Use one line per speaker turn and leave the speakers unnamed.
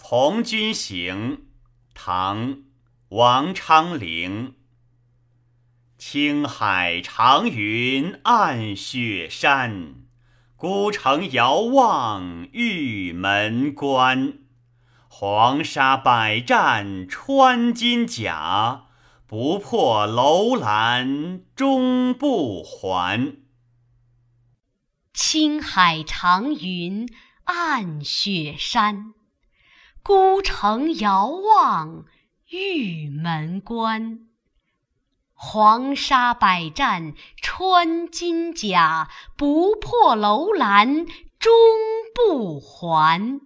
从军行》唐·王昌龄。青海长云暗雪山，孤城遥望玉门关。黄沙百战穿金甲，不破楼兰终不还。
青海长云暗雪山，孤城遥望玉门关。黄沙百战穿金甲，不破楼兰终不还。